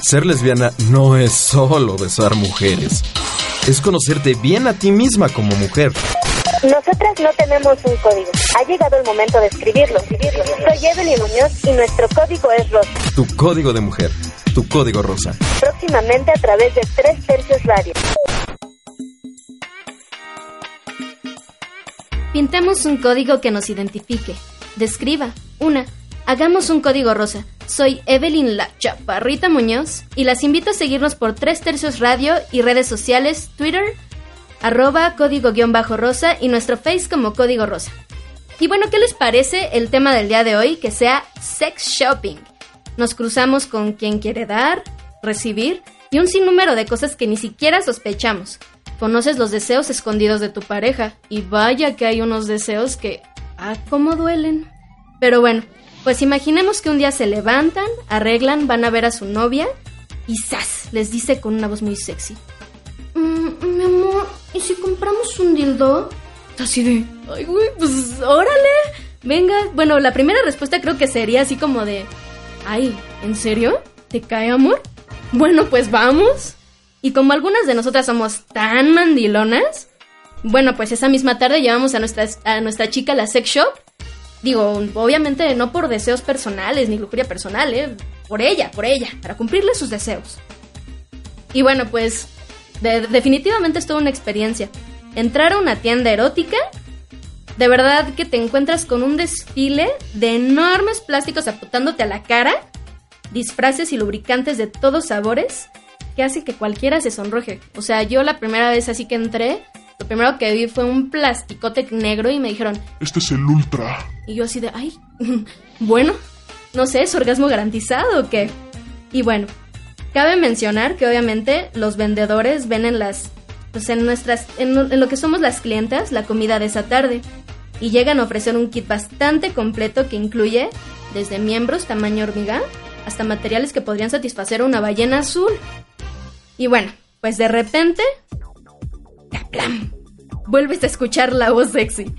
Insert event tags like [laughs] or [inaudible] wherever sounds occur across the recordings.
Ser lesbiana no es solo besar mujeres. Es conocerte bien a ti misma como mujer. Nosotras no tenemos un código. Ha llegado el momento de escribirlo. Soy Evelyn Muñoz y nuestro código es rosa. Tu código de mujer. Tu código rosa. Próximamente a través de Tres Tercios Radio. Pintemos un código que nos identifique. Describa. Una. Hagamos un código rosa. Soy Evelyn La Chaparrita Muñoz y las invito a seguirnos por Tres Tercios Radio y redes sociales, Twitter, arroba código-rosa y nuestro face como código rosa. Y bueno, ¿qué les parece el tema del día de hoy? Que sea sex shopping. Nos cruzamos con quien quiere dar, recibir y un sinnúmero de cosas que ni siquiera sospechamos. Conoces los deseos escondidos de tu pareja y vaya que hay unos deseos que, ah, cómo duelen. Pero bueno, pues imaginemos que un día se levantan, arreglan, van a ver a su novia y ¡zas! les dice con una voz muy sexy. "Mm, mi amor, ¿y si compramos un dildo? Así de, ay, güey, pues órale, venga. Bueno, la primera respuesta creo que sería así como de, ay, ¿en serio? ¿Te cae amor? Bueno, pues vamos. Y como algunas de nosotras somos tan mandilonas, bueno, pues esa misma tarde llevamos a a nuestra chica a la sex shop. Digo, obviamente no por deseos personales ni lujuria personal, ¿eh? Por ella, por ella, para cumplirle sus deseos. Y bueno, pues de- definitivamente es toda una experiencia. Entrar a una tienda erótica, de verdad que te encuentras con un desfile de enormes plásticos apuntándote a la cara, disfraces y lubricantes de todos sabores, que hace que cualquiera se sonroje. O sea, yo la primera vez así que entré, primero que vi fue un plasticote negro y me dijeron, Este es el Ultra. y yo así de, ay, [laughs] bueno, no sé, ¿es orgasmo garantizado o qué? Y bueno, cabe mencionar que obviamente los vendedores ven en las, pues en nuestras, en, lo- en lo que somos las clientas, la comida de esa tarde. Y llegan a ofrecer un kit bastante completo que incluye desde miembros tamaño hormiga hasta materiales que podrían satisfacer a una ballena azul. Y bueno, pues de repente, ¡caplam! Vuelves a escuchar la voz sexy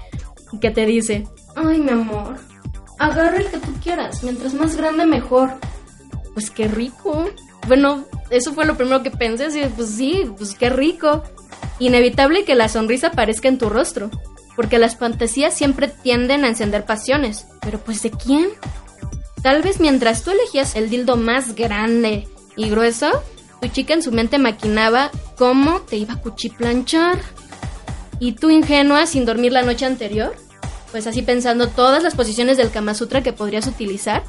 que te dice, ay mi amor, agarra el que tú quieras, mientras más grande mejor. Pues qué rico. Bueno, eso fue lo primero que pensé, así, pues sí, pues qué rico. Inevitable que la sonrisa aparezca en tu rostro, porque las fantasías siempre tienden a encender pasiones. Pero pues ¿de quién? Tal vez mientras tú elegías el dildo más grande y grueso, tu chica en su mente maquinaba cómo te iba a cuchiplanchar. Y tú ingenua sin dormir la noche anterior, pues así pensando todas las posiciones del Kama Sutra que podrías utilizar.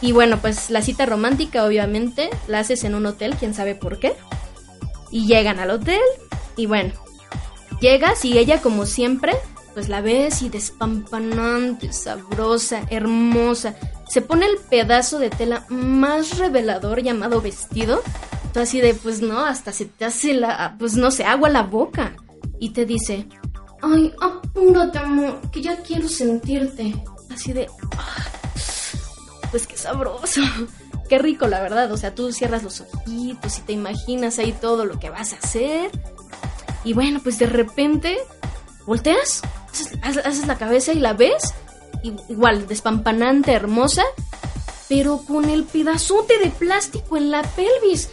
Y bueno, pues la cita romántica obviamente la haces en un hotel, quién sabe por qué. Y llegan al hotel y bueno, llegas y ella como siempre, pues la ves y despampanante, sabrosa, hermosa. Se pone el pedazo de tela más revelador llamado vestido. Tú así de, pues no, hasta se te hace la, pues no sé, agua la boca. Y te dice, ay, apúrate amor, que ya quiero sentirte. Así de, "Ah, pues qué sabroso. Qué rico, la verdad. O sea, tú cierras los ojitos y te imaginas ahí todo lo que vas a hacer. Y bueno, pues de repente volteas, haces, la cabeza y la ves. Igual, despampanante, hermosa, pero con el pedazote de plástico en la pelvis.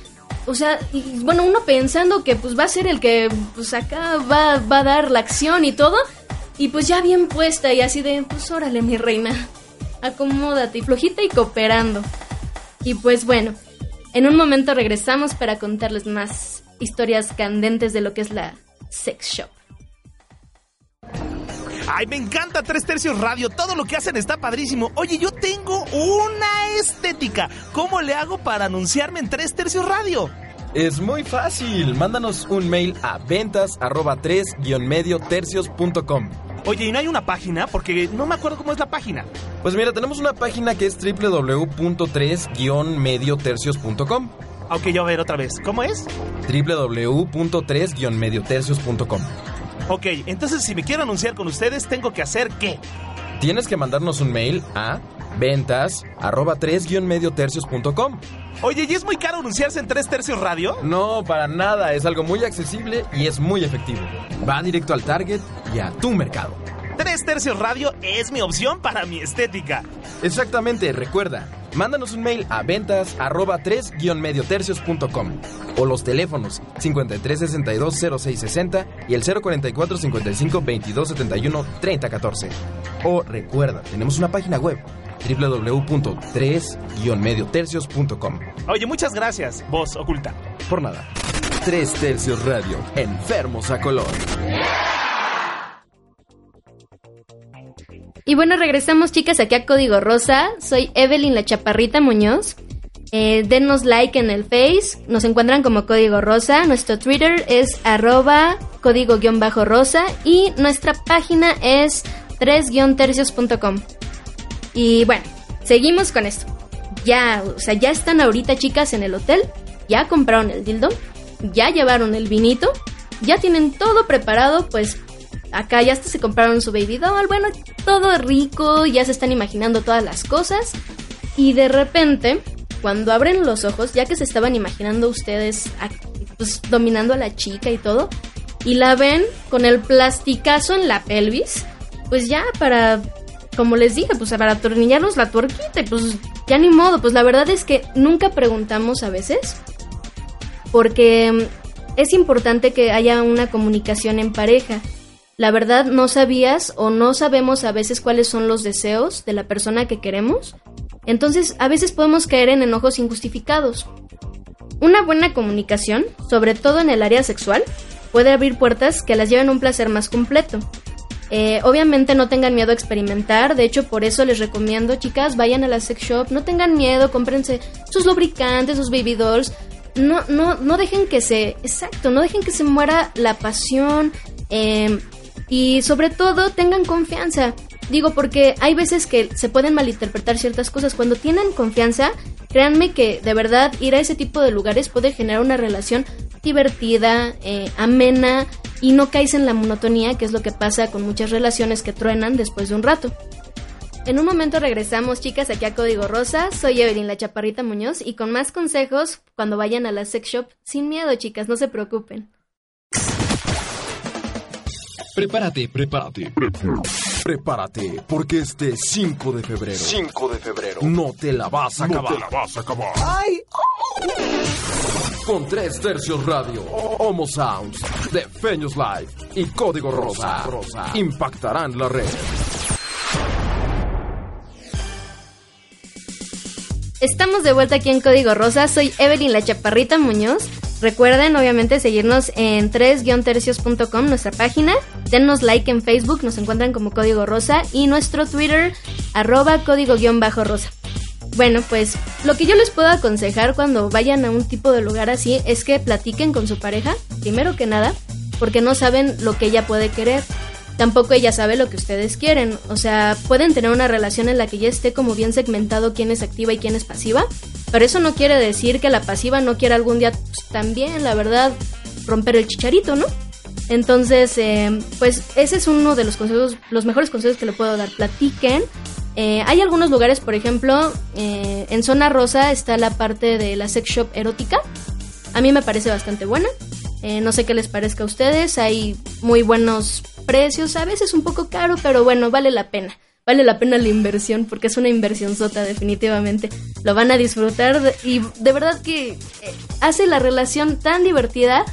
O sea, bueno, uno pensando que pues va a ser el que pues acá va, va a dar la acción y todo. Y pues ya bien puesta y así de, pues órale mi reina, acomódate y flojita y cooperando. Y pues bueno, en un momento regresamos para contarles más historias candentes de lo que es la sex shop. Ay, me encanta Tres Tercios Radio. Todo lo que hacen está padrísimo. Oye, yo tengo una estética. ¿Cómo le hago para anunciarme en Tres Tercios Radio? Es muy fácil. Mándanos un mail a ventas arroba 3 medio tercios.com. Oye, ¿y no hay una página? Porque no me acuerdo cómo es la página. Pues mira, tenemos una página que es www.3-mediotercios.com. Ok, yo a ver otra vez. ¿Cómo es? www.3-mediotercios.com. Ok, entonces si me quiero anunciar con ustedes, ¿tengo que hacer qué? Tienes que mandarnos un mail a ventas arroba 3-mediotercios.com. Oye, ¿y es muy caro anunciarse en Tres Tercios Radio? No, para nada. Es algo muy accesible y es muy efectivo. Va directo al target y a tu mercado. Tres Tercios Radio es mi opción para mi estética. Exactamente, recuerda. Mándanos un mail a ventas arroba 3-mediotercios.com o los teléfonos 5362-0660 y el 044-55-2271-3014. O recuerda, tenemos una página web www.3-mediotercios.com. Oye, muchas gracias, voz oculta. Por nada. 3 Tercios Radio, enfermos a color. Y bueno, regresamos chicas aquí a Código Rosa. Soy Evelyn la Chaparrita Muñoz. Eh, denos like en el Face. Nos encuentran como Código Rosa. Nuestro Twitter es arroba código-rosa. Y nuestra página es 3-tercios.com. Y bueno, seguimos con esto. Ya, o sea, ya están ahorita chicas en el hotel. Ya compraron el dildo. Ya llevaron el vinito. Ya tienen todo preparado pues acá ya hasta se compraron su baby doll, bueno, todo rico, ya se están imaginando todas las cosas. Y de repente, cuando abren los ojos, ya que se estaban imaginando ustedes pues, dominando a la chica y todo, y la ven con el plasticazo en la pelvis, pues ya para, como les dije, pues para atornillarnos la tuerquita, pues ya ni modo, pues la verdad es que nunca preguntamos a veces, porque es importante que haya una comunicación en pareja. La verdad no sabías o no sabemos a veces cuáles son los deseos de la persona que queremos. Entonces a veces podemos caer en enojos injustificados. Una buena comunicación, sobre todo en el área sexual, puede abrir puertas que las lleven a un placer más completo. Eh, obviamente no tengan miedo a experimentar, de hecho por eso les recomiendo chicas, vayan a la sex shop, no tengan miedo, cómprense sus lubricantes, sus baby dolls, no, no, no dejen que se, exacto, no dejen que se muera la pasión, eh, y sobre todo tengan confianza. Digo, porque hay veces que se pueden malinterpretar ciertas cosas. Cuando tienen confianza, créanme que de verdad ir a ese tipo de lugares puede generar una relación divertida, eh, amena y no caes en la monotonía, que es lo que pasa con muchas relaciones que truenan después de un rato. En un momento regresamos, chicas, aquí a Código Rosa. Soy Evelyn, la chaparrita Muñoz, y con más consejos cuando vayan a la sex shop. Sin miedo, chicas, no se preocupen. Prepárate, prepárate. Prepárate, porque este 5 de febrero. 5 de febrero. No te la vas a acabar. No te la vas a acabar. ¡Ay! Con 3 tercios radio, Homo Sounds, The Feños Live y Código Rosa, Rosa impactarán la red. Estamos de vuelta aquí en Código Rosa. Soy Evelyn la Chaparrita Muñoz. Recuerden, obviamente, seguirnos en 3-tercios.com, nuestra página. Denos like en Facebook, nos encuentran como Código Rosa. Y nuestro Twitter, arroba código-rosa. Bueno, pues lo que yo les puedo aconsejar cuando vayan a un tipo de lugar así es que platiquen con su pareja, primero que nada, porque no saben lo que ella puede querer. Tampoco ella sabe lo que ustedes quieren. O sea, pueden tener una relación en la que ya esté como bien segmentado quién es activa y quién es pasiva. Pero eso no quiere decir que la pasiva no quiera algún día también, la verdad, romper el chicharito, ¿no? Entonces, eh, pues ese es uno de los consejos, los mejores consejos que le puedo dar. Platiquen. Eh, hay algunos lugares, por ejemplo, eh, en Zona Rosa está la parte de la sex shop erótica. A mí me parece bastante buena. no sé qué les parezca a ustedes. Hay muy buenos precios, a veces un poco caro, pero bueno, vale la pena. Vale la pena la inversión porque es una inversión sota definitivamente. Lo van a disfrutar y de verdad que eh, hace la relación tan divertida.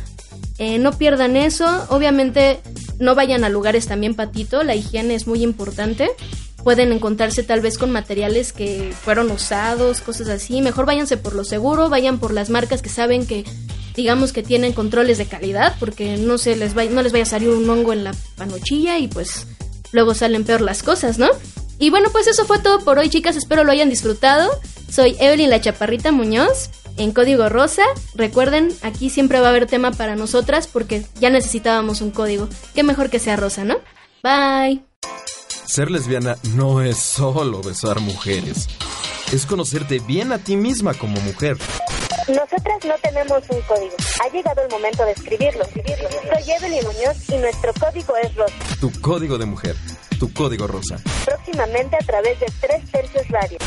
Eh, no pierdan eso. Obviamente no vayan a lugares también patito. La higiene es muy importante. Pueden encontrarse tal vez con materiales que fueron usados, cosas así. Mejor váyanse por lo seguro, vayan por las marcas que saben que digamos que tienen controles de calidad porque no se les va, no les vaya a salir un hongo en la panochilla y pues luego salen peor las cosas, ¿no? Y bueno, pues eso fue todo por hoy, chicas. Espero lo hayan disfrutado. Soy Evelyn la Chaparrita Muñoz en Código Rosa. Recuerden, aquí siempre va a haber tema para nosotras porque ya necesitábamos un código. Qué mejor que sea rosa, ¿no? Bye. Ser lesbiana no es solo besar mujeres. Es conocerte bien a ti misma como mujer. Nosotras no tenemos un código. Ha llegado el momento de escribirlo. Soy Evelyn Muñoz y nuestro código es rosa. Tu código de mujer. Tu código rosa. Próximamente a través de Tres Tercios Radio.